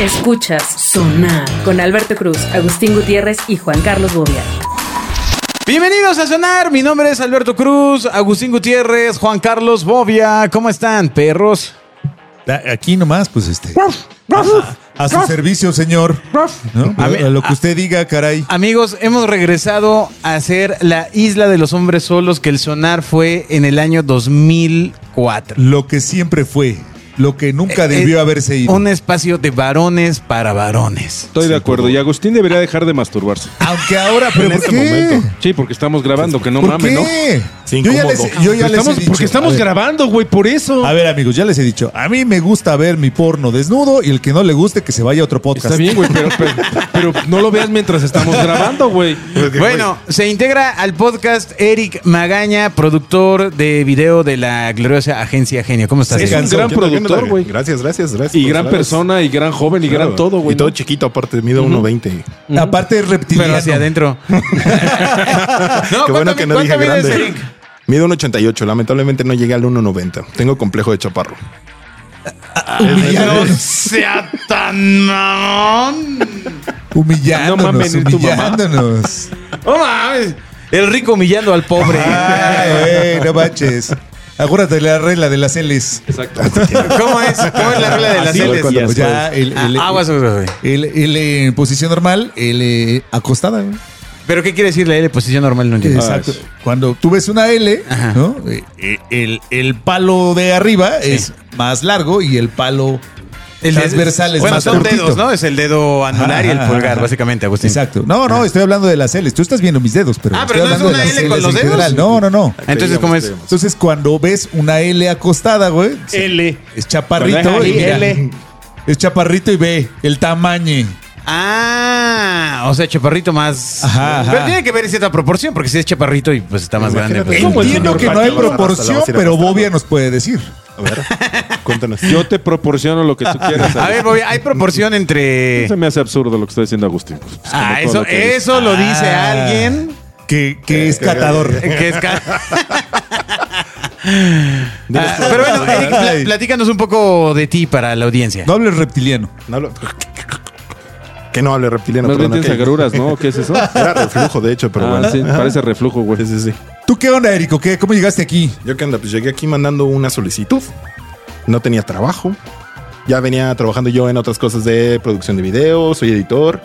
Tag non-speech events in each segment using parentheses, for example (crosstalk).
Escuchas Sonar con Alberto Cruz, Agustín Gutiérrez y Juan Carlos Bobia. Bienvenidos a Sonar, mi nombre es Alberto Cruz, Agustín Gutiérrez, Juan Carlos Bobia. ¿Cómo están, perros? Aquí nomás, pues este. A, a su servicio, señor. ¿No? A mí- A lo que usted diga, caray. Amigos, hemos regresado a ser la isla de los hombres solos que el Sonar fue en el año 2004. Lo que siempre fue. Lo que nunca Eh, debió eh, haberse ido. Un espacio de varones para varones. Estoy de acuerdo. Y Agustín debería dejar de masturbarse. Aunque ahora, pero en ¿por este qué? momento. Sí, porque estamos grabando, que no ¿Por mames, ¿no? qué? Sí, yo ya incómodo. les, yo ya les Estamos- he dicho. porque estamos ver, grabando, güey, por eso. A ver, amigos, ya les he dicho. A mí me gusta ver mi porno desnudo y el que no le guste que se vaya a otro podcast. Está bien, güey, pero, pero, (laughs) pero no lo veas mientras estamos grabando, güey. Bueno, se integra al podcast Eric Magaña, productor de video de la gloriosa agencia Genio. ¿Cómo estás? Es un cansó. gran ¿Qué güey. Gracias, gracias, gracias. Y gran persona, y gran joven, y gran todo, güey. Y todo ¿no? chiquito, aparte, mide 1.20. Aparte es reptiliano. Pero hacia adentro. (laughs) no, Qué bueno ¿cuánto- que no dije grande. Mide 1.88. Lamentablemente no llegué al 1.90. Tengo complejo de chaparro. No sea tan mamón. Humillándonos, No mames, ni tu mamá. humillándonos. No mames. El rico humillando al pobre. Ay, no manches. Acuérdate la regla de las L's. Exacto. (laughs) ¿Cómo es? ¿Cómo es la regla de las L's? cuando, pues, ya el, el, Ah, aguas, güey. el- el en posición normal, el eh, acostada. güey. ¿Pero qué quiere decir la L? Posición normal, no entiendo. Exacto. Cuando tú ves una L, Ajá. ¿no? Eh, eh, el, el palo de arriba es más largo y el palo El transversal es bueno, más son cortito. dedos, ¿no? Es el dedo anular y el Ajá, pulgar, ajá. básicamente, Agustín. Exacto. No, no, estoy hablando de las L's. Tú estás viendo mis dedos, pero Ah, estoy pero no es hablando una L con los dedos. general. No, no, no. Entonces, ¿cómo es? Entonces, cuando ves una L acostada, güey, L. es chaparrito y L. es chaparrito y ve el tamaño. Ah, o sea, chaparrito más. Ajá, ajá. Pero tiene que ver cierta proporción, porque si es chaparrito y pues está más grande. Pues. ¿Cómo el Entiendo que no hay proporción, pero Bobia nos puede decir. A ver, (laughs) cuéntanos. Yo te proporciono lo que tú (laughs) quieras. A ver, Bobby, hay proporción entre. Se me hace absurdo lo que está diciendo Agustín. Pues, pues, Ah, eso, lo eso lo dice Ah. alguien Que, que es catador. que es. ca- (laughs) Ah, pero bueno, Eric, platícanos un poco de ti para la audiencia. No hables reptiliano. No hablo- Que no hable reptiliano. Más bien perdón, tienes agruras, ¿no? ¿Qué es eso? (laughs) Era reflujo, de hecho, pero Ah, bueno. sí, parece reflujo, güey. Sí, sí, sí. ¿Tú qué onda, Erico? ¿Qué? ¿Cómo llegaste aquí? Yo qué onda, pues llegué aquí mandando una solicitud. No tenía trabajo. Ya venía trabajando yo en otras cosas de producción de videos, soy editor.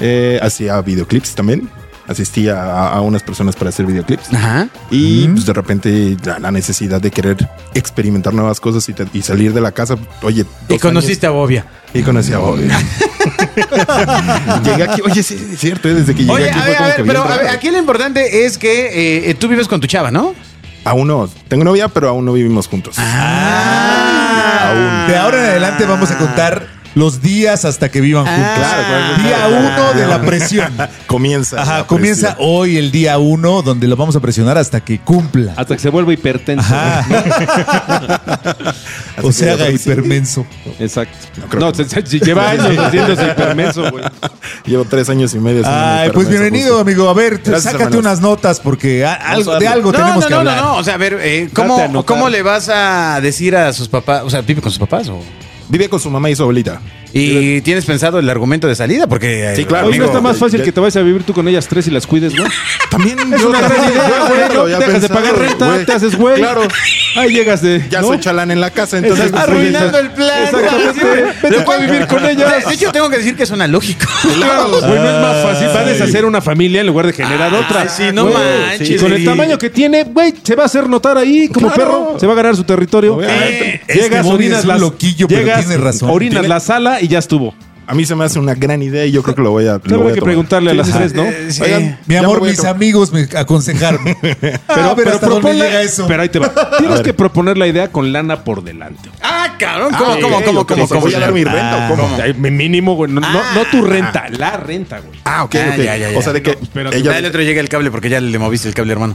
Eh, hacía videoclips también. Asistía a, a unas personas para hacer videoclips. Ajá. Y pues de repente la, la necesidad de querer experimentar nuevas cosas y, te- y salir de la casa. Oye, Y conociste a Bobia. años, y conocí a Bobby. (laughs) llegué aquí. Oye, sí, es cierto. eh, Desde que llegué Oye, aquí a fue ver, a como ver, que pero a ver, aquí lo importante es que eh, tú vives con tu chava, ¿no? Aún no. Tengo novia, pero aún no vivimos juntos. Ah. De ahora en adelante vamos a contar los días hasta que vivan juntos. Claro, claro. Día uno de la presión. (laughs) Comienza. Ajá, la comienza presión. hoy el día uno donde lo vamos a presionar hasta que cumpla. Hasta que se vuelva hipertenso. Ajá. (laughs) o se haga hipermenso. Exacto. No, que se- se- lleva (laughs) años haciéndose hipermenso, güey. Llevo tres años y medio. Ay, pues bienvenido, justo. amigo. A ver, Gracias, sácate hermanos. unas notas porque a- algo, a de algo No, tenemos no, que no, no, hablar. no. O sea, a ver, eh, a ¿cómo. ¿cómo le vas a decir a sus papás? O sea, ¿vive con sus papás? O? Vive con su mamá y su abuelita. ¿Y tienes pensado el argumento de salida? Porque. eh, Sí, claro. Oye, ¿no está más fácil ya- que te vayas a vivir tú con ellas tres y las cuides, güey? (laughs) También Es yo una gran idea, güey. No dejas de pagar renta, güey. te haces güey. Claro, Ahí llegas de. ya ¿no? soy chalán en la casa, entonces Exacto. Arruinando el plan. Exactamente. Vete a vivir con ellas. De hecho, tengo que decir que suena lógico. Claro, güey, no es más fácil. Va a deshacer una familia en lugar de generar Ay, otra. sí, no Güey, manches, Y con el tamaño que tiene, güey, se va a hacer notar ahí como Claro. perro. Se va a ganar su territorio. Eh, Este llegas, Bobby orinas es un las- loquillo, pero llegas, tiene razón. Orinas la sala y ya estuvo. a mí se me hace una gran idea y yo creo que lo voy a. Lo voy a que tomar. preguntarle a las tres, ¿no? Eh, sí. Oigan, Mi ya me amor, voy a mis tomar. amigos me aconsejaron. (laughs) pero, a ver hasta dónde proponle- llega eso. Pero ahí te va. Tienes que proponer la idea con lana por delante. Ah, cabrón. ¿Cómo, Ah, cómo, ok, cómo, ok, cómo, voy a dar mi renta o cómo? Ay, Mínimo, güey. No, no, Ah. no tu renta, la renta, güey. Ah, ok, Ah, ok. ya, ya, ya. O sea, de que espérate. ella- Ya el otro llega el cable porque ya le moviste el cable, hermano.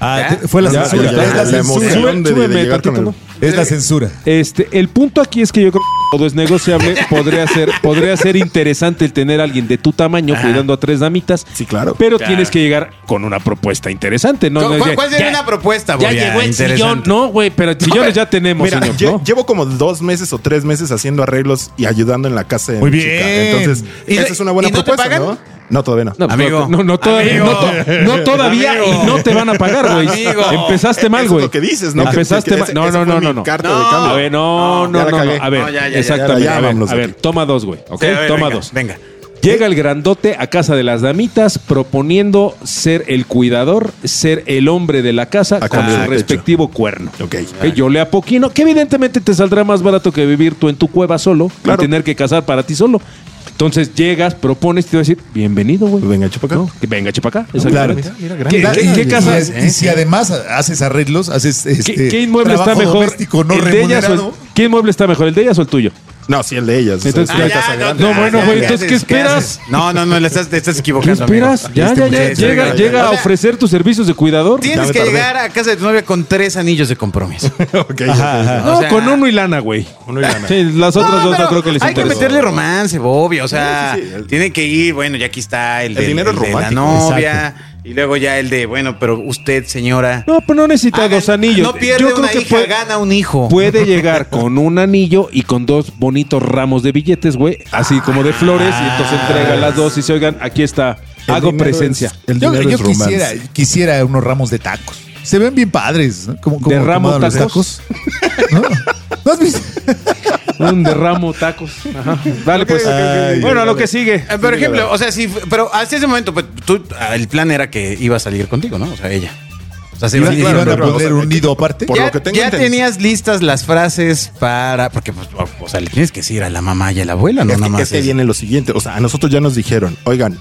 Ah, fue la Ya, censura. ya, ya, es la la censura. Súbeme tantito, el- Es la censura. Este, el punto aquí es que yo creo que todo es negociable. (laughs) podría ser, podría ser interesante el tener a alguien de tu tamaño cuidando a tres damitas. Sí, claro. Pero tienes que llegar con una propuesta interesante. No, ¿Cuál, no, cuál sería una propuesta, Ya llegó el sillón. No, güey, pero sillones ya tenemos, Mira, señor. lle- ¿no? llevo como dos meses o tres meses haciendo arreglos y ayudando en la casa de Muy mi bien. chica. Entonces, ¿Y esa no- es una buena y no te propuesta? ¿no? No, todavía no. No, Amigo. No, no todavía. Amigo. No, to- no (laughs) todavía Amigo. y no te van a pagar, güey. Empezaste mal, Eso es güey. lo que dices, ¿no? Empezaste que mal. No, no, no, no, no. carta No. de cambio. A ver, no, no, no. A ver, No, ya, ya, ya, exactamente. ya, ya, a ver, a ver, toma dos, güey. ¿Ok? Sí, a ver, toma venga, dos. Venga. Llega el grandote a casa de las damitas proponiendo ser el cuidador, ser el hombre de la casa con cambio su techo. respectivo cuerno. Ok. Que yo le apoquino, que evidentemente te saldrá más barato que vivir tú en tu cueva solo Claro. y tener que casar para ti solo. Entonces llegas, propones y te va a decir, bienvenido, güey. Pues venga, echa pa' acá. ¿No? Que venga, chepa acá. Claro. Mira, ¿Qué, casa? Y, y si además haces arreglos, haces este, ¿Qué, qué inmueble está mejor? doméstico no ¿El de ellas o el- remunerado. ¿Qué inmueble está mejor, el de ellas o el tuyo? No, sí, el de ellas. Entonces, ah, ya, no, bueno, ya, güey, ¿qué entonces, ¿qué esperas? No, no, no, le estás, te estás ¿Qué equivocando. esperas? amigo. Ya, Este ya, ya. Llega, ya, llega ya. a ofrecer tus servicios de cuidador. Tienes Ya que llegar a casa de tu novia con tres anillos de compromiso. (laughs) Ok, ajá. No, O sea- con uno y lana, güey. Uno y lana. Sí, las otras No, dos no pero creo que les Hay que meterle romance, Bobby. O sea, Sí, sí, sí, el- tiene que ir, bueno, ya aquí está el, El del- dinero el es de la romántico, novia. Y luego ya el de, bueno, pero usted, señora. No, pero no necesita haga- dos anillos. No pierde Yo creo una que hija, puede, gana un hijo. puede (laughs) llegar con un anillo y con dos bonitos ramos de billetes, güey. Así como de flores. Y entonces entrega las dos y se oigan, aquí está. El Hago presencia. es- el Yo, dinero yo es romance. quisiera, quisiera unos ramos de tacos. Se ven bien padres, ¿no? Como, como ¿De ramo acomodan los tacos? ¿No? ¿No has visto? (laughs) Un derramo tacos. Ajá. Dale, pues. Ay, bueno, a lo que sigue. Eh, Por ejemplo, o sea, sí, pero hasta ese momento, pues tú, ah, el plan era que iba a salir contigo, ¿no? O sea, ella. O sea, se iba a Iban, a poner un nido aparte. por ya lo que tengo ya entendido. tenías listas las frases para. Porque, pues, o sea, le tienes que decir a la mamá y a la abuela, no Es nada que, más. es que viene lo siguiente. O sea, a nosotros ya nos dijeron, oigan,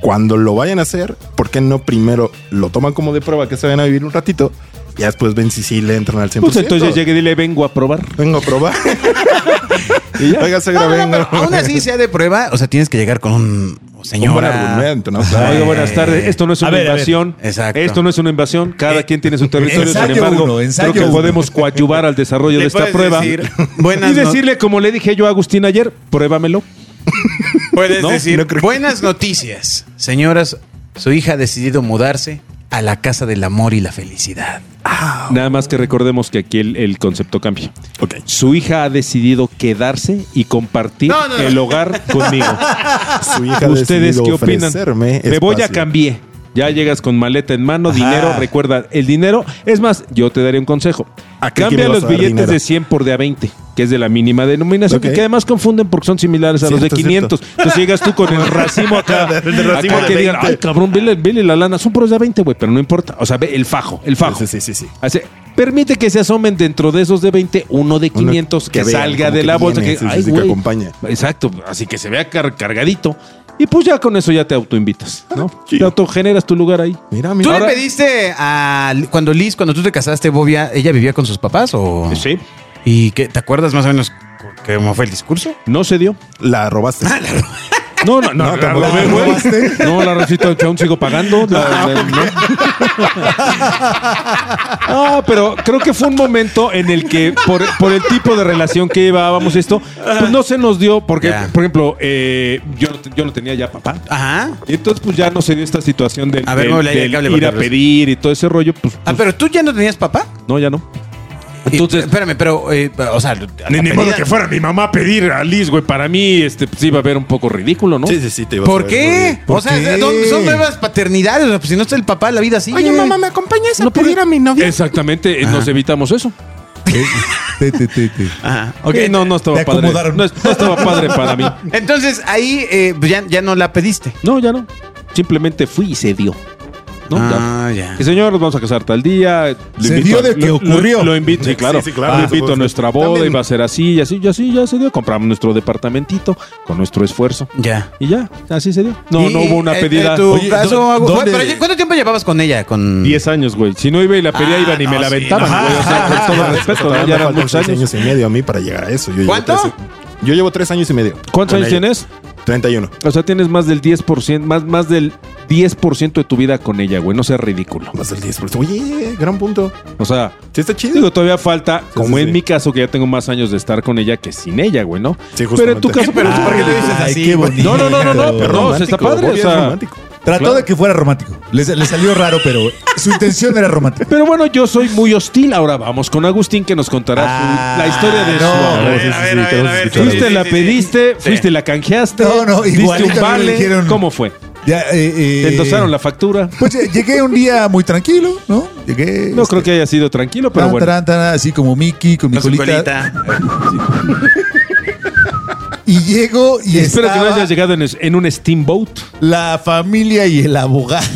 cuando lo vayan a hacer, ¿por qué no primero lo toman como de prueba que se vayan a vivir un ratito? Y ya después ven si sí le entran al 100%. Pues entonces llegue y dile, vengo a probar. Vengo a probar. (laughs) (laughs) Oiga, suegra, No, no, no, vengo. pero aún así sea de prueba, o sea, tienes que llegar con un señor. Un buen argumento, ¿no? Oiga, buenas tardes. Esto no es A una ver, a ver. invasión. Exacto. Esto no es una invasión. Cada quien tiene su territorio. Sin embargo, uno, ensayo creo que uno. podemos coadyuvar al desarrollo de esta prueba. decir, buenas y no- decirle, como le dije yo a Agustín ayer, pruébamelo. (laughs) Puedes No, decir, no buenas noticias. Señoras, su hija ha decidido mudarse a la casa del amor y la felicidad. Nada más que recordemos que aquí el, el concepto cambia. Ok. Su hija ha decidido quedarse y compartir No, no, no. el hogar conmigo. (laughs) Su hija ha ¿Ustedes qué opinan? Me voy a cambiar. Ya llegas con maleta en mano, Ajá. dinero. Recuerda, el dinero. Es más, yo te daré un consejo. ¿A qué Cambia los billetes dinero? de 100 por de a 20, que es de la mínima denominación, que además confunden porque son similares a los de Cierto, 500. Entonces llegas tú con el racimo acá. (laughs) El de racimo acá de que digan, 20. ay, cabrón, vele, vele la lana. Son puros de a 20, güey, pero no importa. O sea, ve el fajo, el fajo. Sí, sí, sí, sí. Así, permite que se asomen dentro de esos de 20, uno de 500 que, que vean, salga de la bolsa. viene, Que, sí, ay, sí, que acompaña. Exacto, así que se vea car- cargadito. Y pues ya con eso ya te autoinvitas, ¿no? (laughs) Sí. Te autogeneras tu lugar ahí. Mira, ¿Tú mira. le pediste a cuando Liz, cuando tú te casaste, Bobia, ella vivía con sus papás o Sí. ¿Y qué te acuerdas más o menos cómo fue el discurso? No se dio. (laughs) La robaste. No, no, no, No, la robé, güey. No, la que aún sigo pagando. la- la- no. Ah, pero creo que fue un momento en el que, por, por el tipo de relación que llevábamos esto, pues no se nos dio, porque, por ejemplo, eh, yo, no yo no tenía ya papá. Ajá. Y entonces, pues ya no se dio esta situación A ver, del- del cable ir a pedir y todo ese rollo. Pues, Ah, pues, pero tú ya no tenías papá. no, ya no. Entonces, espérame, pero, eh, o sea, Ni, modo que fuera mi mamá a pedir a Liz, güey. Para mí, este, pues iba a ver un poco ridículo, ¿no? Sí, sí, sí, te ibas a ¿Por ver qué? O sea, qué? son, son nuevas paternidades. O sea, pues si no está el papá, la vida sigue. ¿me acompañas a No, pedir a mi novia? Exactamente, eh, nos evitamos eso. (laughs) Te, te, te, te. Ajá. Ok, no, no estaba padre. no estaba padre para mí. (laughs) Entonces, ahí eh, pues ya, ya no la pediste. No, ya no. Simplemente fui y se dio. ¿No? Ah, Ya. ya. Y señor, nos vamos a casar tal día. Lo Se invito dio de que lo- ocurrió. Lo, lo invito, sí, claro. sí, claro. Lo Ah, invito a nuestra boda También. y va a ser así, y así, y así, ya se dio. Compramos nuestro departamentito con nuestro esfuerzo. Ya. Y ya, así se dio. No, Y, no hubo una eh, pedida. eh, tu Oye, caso, ¿dó- Agus- dónde- pero, ¿Cuánto tiempo llevabas con ella? Con 10 años, güey. Si no iba y la pedía, Ah, iban y me la aventaban, güey. O sea, con todo (laughs) respeto, ya eran muchos años. años y medio a mí para llegar a eso. Yo llevo ¿Cuánto? tres- yo llevo tres años y medio. ¿Cuántos años ella. tienes? 31. O sea, tienes más del 10%, más, más del 10% de tu vida con ella, güey. No seas ridículo. Más del 10%. Oye, gran punto. O sea, Sí, está chido. digo, todavía falta, como sí, en sí. mi caso, que ya tengo más años de estar con ella que sin ella, güey, ¿no? Sí, Pero en tu justamente. caso, Pero ¿por qué lo dices Ay, así? qué bonito. No, no, no, no, no, Es no, se está romántico, padre, o sea. romántico. Trató Claro. de que fuera romántico. Le, le salió raro, pero su intención era romántica. Pero bueno, yo soy muy hostil. Ahora vamos con Agustín que nos contará su- la historia de no. su amor. Fuiste, la sí, sí. pediste, fuiste, la canjeaste. No, no, lo vale. dijeron. ¿Cómo fue? Ya, eh, eh, ¿Te endosaron la factura? Pues eh, llegué un día muy tranquilo, ¿no? Llegué. No creo que haya sido tranquilo, pero tan, bueno. tan, tan, así como Mickey con mi Con su colita. colita. Y llego y Espero que no hayas llegado en, un steamboat. la familia y el abogado.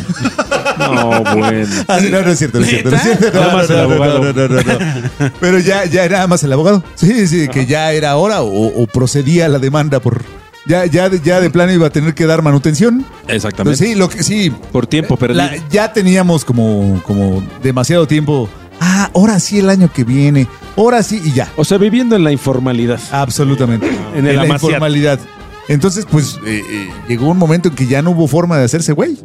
No, bueno. Ah, no, no es cierto, no es cierto. No es cierto. Nada No, más no, el no, abogado. no, no, no, no. Pero ya, ya era nada más el abogado. Sí, sí, que ya era hora o, o procedía la demanda por. Ya, ya, ya de plano iba a tener que dar manutención. Exactamente. Sí, lo que sí. Por tiempo perdido. la- ya teníamos como, como demasiado tiempo. Ah, ahora sí el año que viene. Ahora sí y ya. O sea, viviendo en la informalidad. Absolutamente. En la informalidad. Entonces, pues, eh, eh, llegó un momento en que ya no hubo forma de hacerse güey.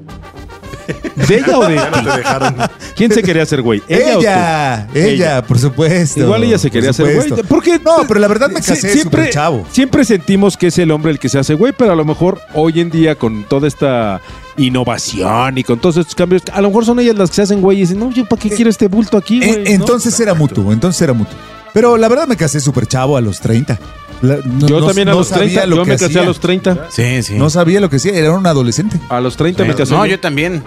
¿De ella o de Ya no te dejaron. ¿Quién se quería hacer güey? Ella, ¿Ella, ella, o tú? Ella. por supuesto. Igual ella se quería hacer güey. supuesto. ¿Por qué? No, pero la verdad me casé súper chavo. Siempre sentimos que es el hombre el que se hace güey, pero a lo mejor hoy en día con toda esta innovación y con todos estos cambios, a lo mejor son ellas las que se hacen güey y dicen, no, yo para qué quiero este bulto aquí, Eh, entonces era mutuo, entonces era mutuo. Pero la verdad me casé súper chavo a los 30. La- no- yo no- también a no los sabía 30, lo yo que me casé hacía. a los 30. Sí, sí. No sabía lo que hacía, era un adolescente. A los 30 me casé. No, yo. yo también.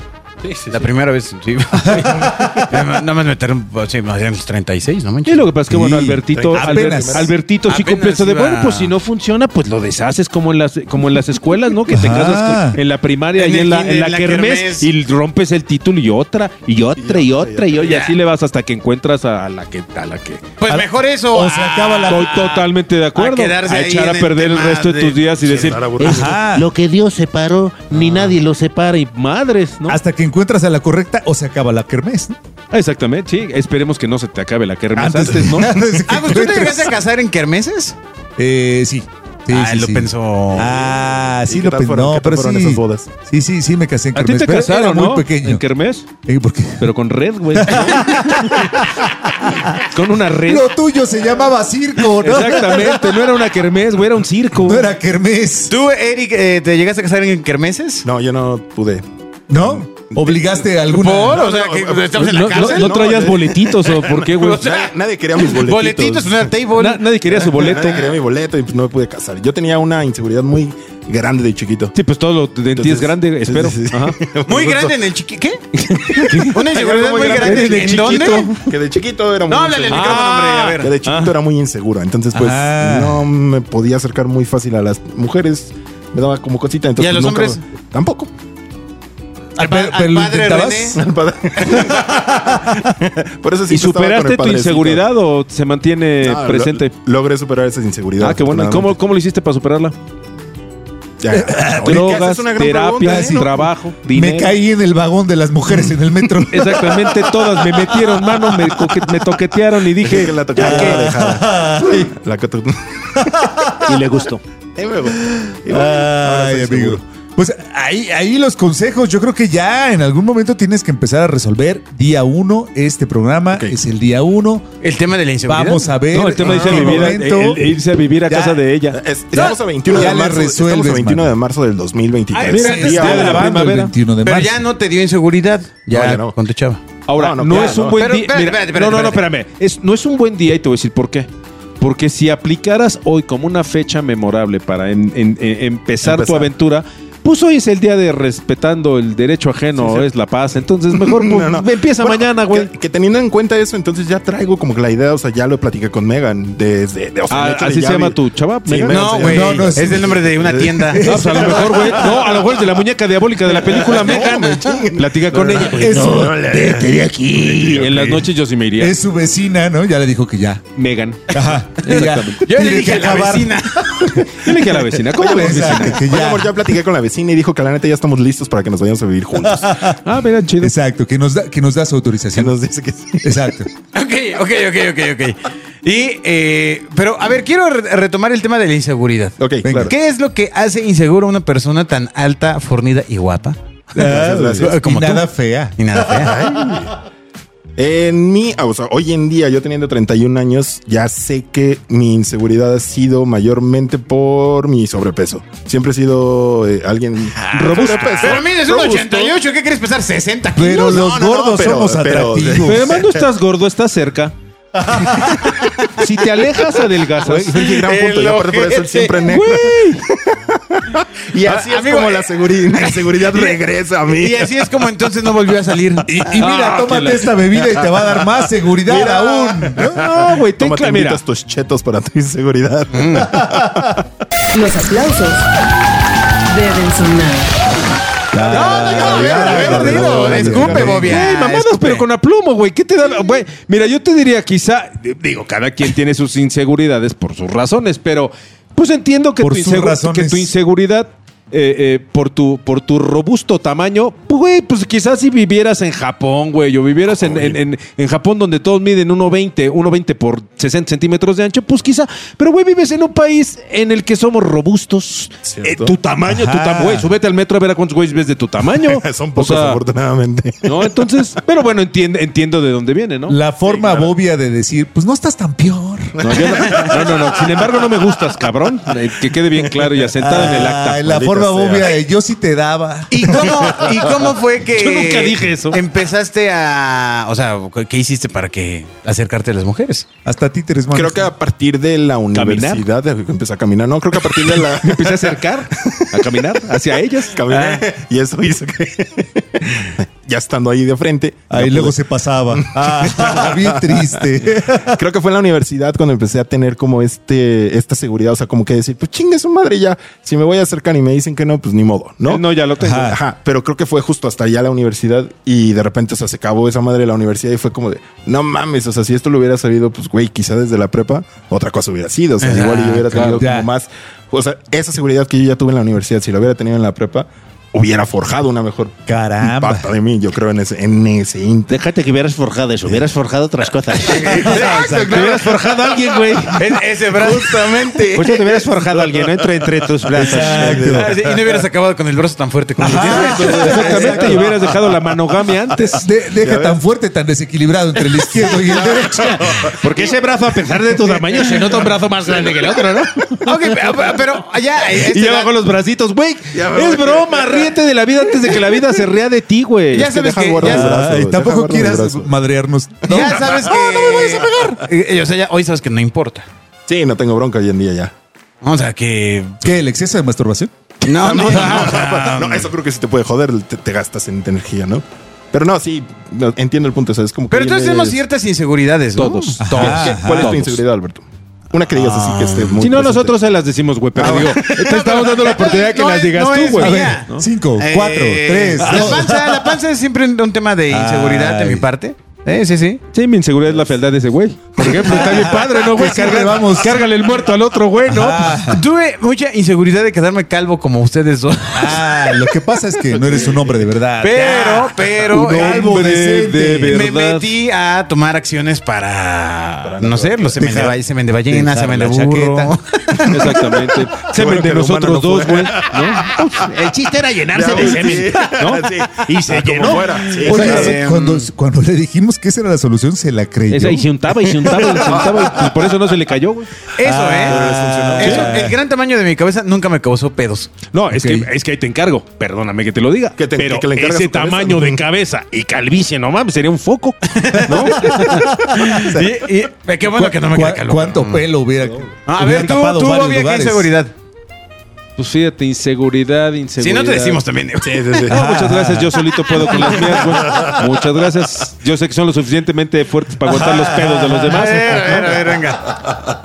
La primera vez, sí. (laughs) Nada más metieron, sí, más bien los 36, no manches. Y lo que pasa es que, bueno, Sí, Albertito, apenas. Albert- Albertito sí Apenas cumple eso de, iba- bueno, pues si no funciona, pues lo deshaces como en las, como en las escuelas, ¿no? Que te Ajá. casas en la primaria En y el en la, kinder, en la kermés kermés. y rompes el título y otra, y otra, y otra, y, y así le vas hasta que encuentras a la que, a la que. Pues mejor eso. o se acaba la- Estoy totalmente de acuerdo. a quedarse ahí echar a en el perder el, tema resto de, de- tus días y decir, estar aburrido. Ajá. lo que Dios separó, ni nadie lo separa, y madres, ¿no? Hasta que encuentras a la correcta o se acaba la kermés. ¿no? Ah, Exactamente, sí. Esperemos que no se te acabe la kermés antes, de- ¿no? (laughs) antes Ah, ¿tú te llegaste a casar en kermeses? Eh, sí. Sí, ah, sí, lo sí. pensó. Ah, sí ¿Y qué lo pensó. No, pero fueron sí. esas bodas? Sí, sí, sí me casé en A ti kermés. te pero casaron, ¿no? muy pequeño. En kermés, Eh, ¿Por qué? pero con red, güey. (laughs) con una red. Lo tuyo se llamaba circo, ¿no? Exactamente, no era una kermés, güey, era un circo. No era kermés. ¿Tú, Eric, eh, te llegaste a casar en kermeses? No, yo no pude. ¿No? ¿Obligaste a alguna? ¿Por? O sea, no, que no, estamos en la cárcel. no no, traías boletitos o por qué, (laughs) güey. O sea, Nadie, nadie quería mis (laughs) boletitos. Boletitos, una table. Na- nadie quería su boleto. Nadie quería mi boleto y pues, no me pude casar. Yo tenía una inseguridad muy grande de chiquito. Sí, pues todo lo de ti es Entonces, grande, espero. sí, sí. Ajá. (laughs) Muy grande en el chiqui... ¿Qué? Una inseguridad muy muy grande. grande ¿En de dónde? chiquito. Que de chiquito era muy No, háblale al micrófono, hombre. A Que ver. de chiquito era muy inseguro. Entonces, pues, Ah. no me podía acercar muy fácil a las mujeres. Me daba como cosita. Entonces, ¿Y a pues, los nunca- hombres? Tampoco. Al, Pero- pa- pero al padre intentabas. René. (laughs) Al padre. (laughs) Por eso sí ¿Y superaste tu inseguridad o se mantiene Ah, lo- presente? logré superar esa inseguridad. Ah, qué bueno. ¿Y cómo, cómo lo hiciste para superarla? Ya. (laughs) Oye, ¿qué Drogas? Una terapias, pregunta, ¿eh? No. trabajo, dinero. Me caí en el vagón de las mujeres en el metro. Exactamente, todas me metieron mano, me, coque- me toquetearon y Dije que la que- la que to- y le gustó. Y luego- y bueno, Ay, amigo. seguro. Pues ahí, ahí los consejos. Yo creo que ya en algún momento tienes que empezar a resolver. Día uno, este programa es el día uno. El tema de la inseguridad. Vamos a ver. No, el tema en dice qué vivir, a- momento el- el irse a vivir a Ya. casa de ella. Es- estamos a 21 Ya de marzo. resuelves, estamos a 21 mano. de marzo del 2023. Ay, mira, sí, es día día de la uno. grabando el primavera. 21 de Pero ya no te dio inseguridad. Ya, No, ya no. con tu chava. Ahora, no, No, no, es un no. buen Pero, día. espérate, mira, espérate, no, no, no, espérame. Es, no es un buen día y te voy a decir por qué. Porque si aplicaras hoy como una fecha memorable para en- en- en- empezar, tu aventura, pues hoy es el día de respetando el derecho ajeno, Sí, sí. es la paz. Entonces, mejor (laughs) pues, No, no. empieza Bueno, mañana, güey. Que, que teniendo en cuenta eso, entonces ya traigo como que la idea, o sea, ya lo platiqué con Megan. Desde, de, o sea, Ah, de ¿Así se llama vi- tu chava? Sí, Megan? Megan No, güey. No, no, es sí. el nombre de una tienda. (laughs) No, pues a lo mejor, güey. No, a lo mejor es de la muñeca diabólica de la (laughs) película Megan. Platica con ella. Eso. De aquí. En las noches yo sí me iría. Es su vecina, ¿no? Ya le dijo que ya. Megan. Ajá. Exactamente. Yo le dije a la vecina. Yo le dije a la vecina. ¿Cómo ves, Exacto, vecina? ya platiqué con la vecina y dijo que la neta ya estamos listos para que nos vayamos a vivir juntos. (laughs) Ah, mira, chido. Exacto, que nos da, que nos da su autorización. nos dice que sí. Exacto. Ok, ok, ok, ok, ok. Y, eh, pero, a ver, quiero re- retomar el tema de la inseguridad. Ok, Venga. claro. ¿Qué es lo que hace inseguro a una persona tan alta, fornida y guapa? Gracias, gracias. Como y tú. nada fea. Y nada fea. (laughs) En mi, o sea, hoy en día, yo teniendo 31 años, ya sé que mi inseguridad ha sido mayormente por mi sobrepeso. Siempre he sido eh, alguien robusto. Pero mides un 88, ¿qué quieres pesar? 60 kilos. Pero los no, no, gordos pero- somos pero- atractivos. Pero además no (laughs) estás gordo, estás cerca. (laughs) si te alejas, adelgazas. Gran punto. El Ya por por eso siempre negro. (laughs) Y así Ah, es amigo, como la seguridad, la inseguridad (laughs) regresa a mí. Y así es como entonces no volvió a salir. Y, y mira, Ah, tómate la- esta bebida y te va a dar más seguridad Mira. aún. ¿no? No, güey, ten Tómate mira. invitas tus chetos para tu inseguridad. Los aplausos deben sonar. No, no, no, Escupe, Bobia. Güey, mamadas, pero con aplomo, güey. ¿Qué te da? Güey, mira, yo te diría quizá, digo, cada quien tiene sus inseguridades por sus razones, pero pues entiendo que, Por tu, insegu- razones. que tu inseguridad eh, eh, por, tu, por tu robusto tamaño, pues, güey, pues quizás si vivieras en Japón, güey, o vivieras en, en, en- en Japón donde todos miden 1,20, 1,20 por 60 centímetros de ancho, pues quizá, pero güey, vives en un país en el que somos robustos. Eh, tu tamaño, tu Ajá. tamaño, güey, súbete al metro a ver a cuántos güeyes ves de tu tamaño. (laughs) Son O pocos, sea, afortunadamente. ¿no? Entonces, pero bueno, entiendo, entiendo de dónde viene, ¿no? La forma bobia de decir, pues no estás tan peor. No, yo no, no, no, no. Sin embargo, no me gustas, cabrón. Que quede bien claro y asentado en el acta. Ay, la forma bobia yo sí te daba. ¿Y cómo, ¿Y (laughs) cómo fue que Yo nunca dije eso. empezaste a... O sea, ¿qué hiciste para que acercarte a las mujeres? Hasta títeres, man. Creo que a partir de la universidad de que empecé a caminar. No, creo que a partir de la. Me (laughs) empecé a acercar, a caminar hacia ellas. Caminé y eso hizo que (laughs) ya estando ahí de frente. Ahí luego pude- se pasaba. (laughs) Ah, (laughs) bien triste. (laughs) Creo que fue en la universidad cuando empecé a tener como este esta seguridad, o sea, como que decir, pues chingue su madre ya, si me voy a acercar y me dicen que no, pues ni modo, ¿no? Eh, No, ya lo tengo. Ajá. Ajá, pero creo que fue justo hasta allá la universidad y de repente, o sea, se acabó esa madre de la universidad y fue como de, no mames, o sea, si esto lo hubiera sabido, pues güey, quizá desde la prepa, otra cosa hubiera sido, o sea, Ajá, igual y yo hubiera tenido claro. como más, o sea, esa seguridad que yo ya tuve en la universidad, si lo hubiera tenido en la prepa, hubiera forjado una mejor Caramba. parte de mí, yo creo, en ese, en ese inter. Déjate que hubieras forjado eso, hubieras forjado otras (laughs) cosas. (laughs) Exacto, Te hubieras forjado a alguien, güey. ese brazo. Justamente. Pues ya te hubieras forjado a alguien, no entre, entre tus brazos. Exacto. Ah, y no hubieras acabado con el brazo tan fuerte como lo tienes. Exactamente, y hubieras dejado la manogamia antes. De- deja tan fuerte, tan desequilibrado entre el izquierdo y el (laughs) derecho. Porque ese brazo, a pesar de tu tamaño, se nota un brazo más grande que el otro, ¿no? Ok, pero- allá... este Y ya bajo los bracitos, güey. Es broma, ríete de la vida antes de que la vida se ría de ti, güey. Ya sabes que... ya- deja tampoco el quieras brazo. madrearnos. No. Ya sabes que... No, me vayas a pegar. O sea, ya hoy sabes que no importa. Sí, no tengo bronca hoy en día ya. O sea, que... ¿Qué? ¿El exceso de masturbación? No, no, no. no, eso creo que sí te puede joder, te, te gastas en energía, ¿no? Pero no, sí, no, entiendo el punto. o sea, es como que Pero entonces vienes- tenemos ciertas inseguridades, ¿no? Todos. Todos. ¿Qué- Ajá, ¿Cuál es tu todos. inseguridad, Alberto? Una que digas así que esté muy Si no, presente. nosotros se las decimos, güey. Pero digo, te estamos dando la oportunidad de que No las es- digas no tú, es güey. Mía. cinco, Eh, cuatro, tres, La dos. panza, la panza es siempre un tema de (laughs) inseguridad de Ay. mi parte. Eh, sí, sí. Sí, mi inseguridad es la fealdad de ese güey. Por ejemplo, está bien padre, ¿no, güey? Carga- vamos. Cárgale el muerto al otro, güey, ¿no? Tuve mucha inseguridad de quedarme calvo como ustedes dos. Ah, lo que pasa es que no eres un hombre de verdad. Pero, pero. Un hombre de me verdad. metí a tomar acciones para, no sé, los semen de, semen de ballena, semen de burro. Exactamente. Semen de nosotros no dos, güey. ¿no? El chiste era llenarse Ya, de sí, semen. ¿no? sí. Y se Ah, llenó. fuera, sí. Oye, cuando, cuando le dijimos que esa era la solución, se la creyó. Esa, y se untaba, y se untaba, y se (laughs) untaba. Y por eso no se le cayó, güey. Eso, Ah, ¿eh? Eso, el gran tamaño de mi cabeza nunca me causó pedos. No, es, que, es que ahí te encargo. Perdóname que te lo diga. Que te- pero que le encargas ese cabeza. tamaño de cabeza y calvicie, no mames, sería un foco. ¿No? (laughs) (laughs) Y, y- qué bueno que no me ¿Cu- queda calor. ¿Cuánto pelo hubiera, A hubiera ver, tú, tapado tú inseguridad? Pues fíjate, inseguridad, Si inseguridad. no te decimos también. Sí, sí, sí. No, muchas gracias, yo solito puedo con las mías, güey. (laughs) Muchas gracias. Yo sé que son lo suficientemente fuertes para aguantar los pedos de los A demás. ver, a ver, a ver, venga.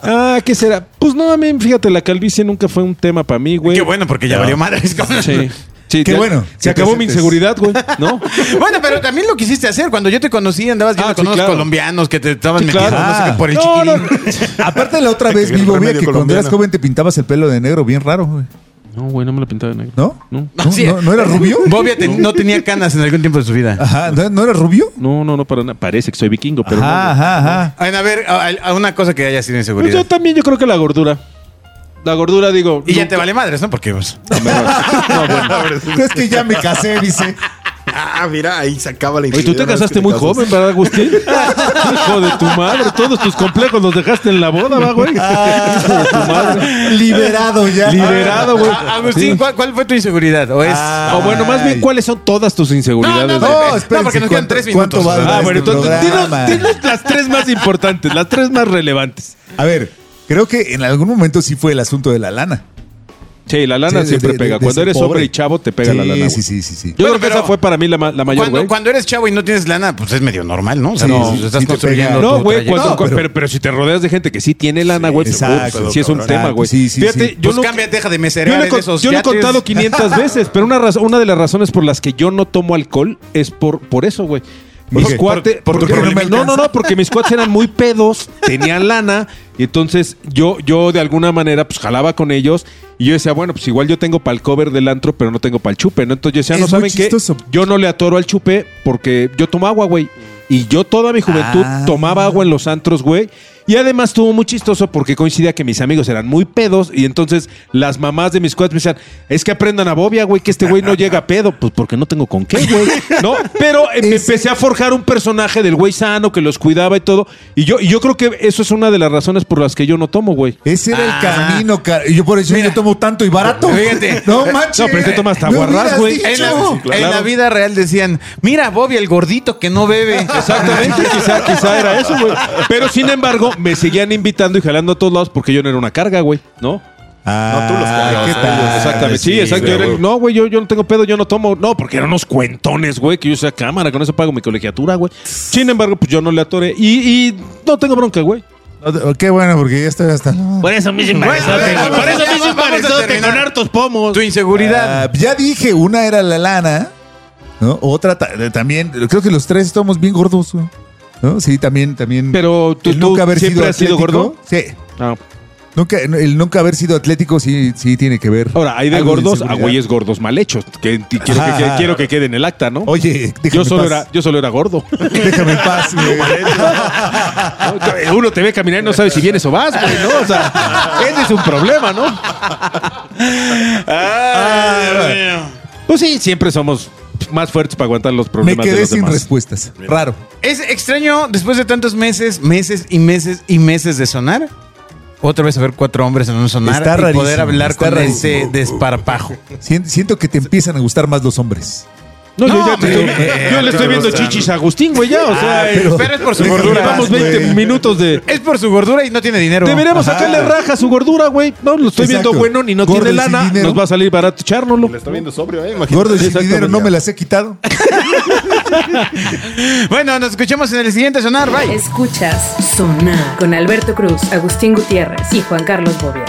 Ah, ¿qué será? Pues no, a mí, fíjate, la calvicie nunca fue un tema para mí, güey. Qué bueno, porque ya valió madre. Sí. Sí, Qué ya- bueno. Se acabó mi inseguridad, güey. ¿No? (laughs) Bueno, pero también lo quisiste hacer. Cuando yo te conocí, andabas viendo Ah, con sí, unos claro. colombianos que te estaban Sí, metiendo, claro. no sé qué, por el No. Aparte, la otra (laughs) vez El vi, que cuando eras joven te pintabas el pelo de negro bien raro, güey. No, güey, no me lo pintaba de negro. ¿No? No. ¿No, Sí. no, no era (laughs) rubio? Bobia no tenía canas en algún tiempo de su vida. Ajá, ¿no, no era rubio? No, no, no, para nada. Parece que soy vikingo, pero ajá, no. güey. ajá, ajá. A ver, a, ver, a- a una cosa que haya sido Pues inseguridad. yo también, yo creo que la gordura. La gordura, digo. Y ya nunca- te vale madres, ¿no? Porque pues, (laughs) (laughs) Es que ya me casé, dice. (laughs) Ah, mira, ahí se acaba la Oye, tú te casaste muy casas. joven, ¿verdad, Agustín? (laughs) Hijo de tu madre. Todos tus complejos los dejaste en la boda, ¿va, güey? Hijo de tu madre. Liberado ya. Liberado, güey. Ah, Agustín, Sí. ¿cuál, cuál fue tu inseguridad? ¿O es.? Ah, O bueno, más bien, ¿cuáles son todas tus inseguridades? No, no, no, espérense, porque nos quedan ¿cuánto- tres cuánto minutos. va a durar Ah, bueno, este entonces dinos, dinos las tres más importantes, las tres más relevantes. A ver, creo que en algún momento sí fue el asunto de la lana. Sí, la lana Sí, siempre de- pega. de Cuando eres pobre. hombre y chavo, te pega sí, la lana. güey. Sí, sí, sí, sí. Yo Bueno, creo que pero esa fue para mí la, la mayor, Cuando, güey. cuando eres chavo y no tienes lana, pues es medio normal, ¿no? O sea, Sí, no, sí, estás construyendo. No, güey, trayectoria. cuando- No, pero- pero, pero si te rodeas de gente que sí tiene lana, güey, pues, Exacto, uf, sí es un exacto, tema, güey. sí, sí, Fíjate, sí. yo Pues no, cambia, deja de yo meserear en esos yo lo he contado (laughs) 500 veces, pero una, una de las razones por las que yo no tomo alcohol es por, por eso, güey. Mis cuates. ¿Por- por porque- no me no, no, porque mis cuates eran muy pedos, tenían lana, y entonces yo, yo de alguna manera, pues jalaba con ellos, y yo decía, bueno, pues igual yo tengo para el cover del antro, pero no tengo para el chupe, ¿no? Entonces yo decía, Es no muy saben qué, chistoso. yo no le atoro al chupe porque yo tomo agua, güey. Y yo toda mi juventud Ah. tomaba agua en los antros, güey. Y además estuvo muy chistoso porque coincidía que mis amigos eran muy pedos y entonces las mamás de mis cuates me decían, es que aprendan a bobia, güey, que este güey no llega a pedo. Pues porque no tengo con qué, güey. ¿No? Pero eh, me empecé a forjar un personaje del güey sano que los cuidaba y todo. Y yo, y yo creo que eso es una de las razones por las que yo no tomo, güey. Ese era Ah. el camino, cara. Y yo por eso Mira. yo tomo tanto y barato. Fíjate. No manches. No, pero este toma hasta Me guarras, hubieras güey. dicho. En la, Sí, claro. en la vida real decían, mira, Bobby, el gordito que no bebe. Exactamente, quizá, quizá era eso, güey. Pero sin embargo, me seguían invitando y jalando a todos lados porque yo no era una carga, güey, ¿no? Ah, No, tú los cargas, ¿qué ellos. tal? Exactamente, sí, exacto. Yo era- no, güey, yo, yo no tengo pedo, yo no tomo. No, porque eran unos cuentones, güey, que yo sea cámara, con eso pago mi colegiatura, güey. Sin embargo, pues yo no le atoré. Y, y no tengo bronca, güey. No, Qué bueno, porque ya estoy hasta. Por eso me güey. Por eso me Vamos a terminar. con hartos pomos. Tu inseguridad. Ah, ya dije, una era la lana, ¿no? Otra ta- eh, también, creo que los tres estamos bien gordos, güey, ¿no? Sí, también, también. Pero tú, el tú nunca haber siempre sido has sido atlético, gordo. Sí. Ah. Nunca, el nunca haber sido atlético sí, sí tiene que ver. Ahora, hay de gordos a güeyes gordos mal hechos. Que, que quiero, que, que- Ajá. quiero que quede en el acta, ¿no? Oye, déjame yo solo, paz. era, yo solo era gordo. (laughs) Déjame en paz, güey. Uno te ve caminar y no sabe si vienes o vas, güey, ¿no? O sea, ese es un problema, ¿no? Pues sí, siempre somos más fuertes para aguantar los Me problemas de los sin demás. respuestas. Raro. ¿Es extraño después de tantos meses, meses y meses y meses de sonar? Otra vez a ver cuatro hombres en un sonar Está y rarísimo, poder hablar está con rarísimo. ese desparpajo. Sien- Siento que te empiezan a gustar más los hombres. No, yo ya te pero- estoy- yo le estoy viendo chichis a Agustín, güey, ya, o sea, Ah, eh, pero- Pero es por su gordura. llevamos 20 güey. minutos de... Es por su gordura y no tiene dinero. Deberíamos sacarle raja a su gordura, güey. No, lo estoy Exacto. viendo bueno, ni no Gordo tiene y sin lana. dinero. Nos va a salir barato echárnoslo. Le está viendo sobrio, ¿eh? Imagínate. Gordo y sin Exactamente. dinero no me las he quitado. (laughs) Bueno, nos escuchamos en el siguiente sonar. Bye. Escuchas Sonar con Alberto Cruz, Agustín Gutiérrez y Juan Carlos Bobia.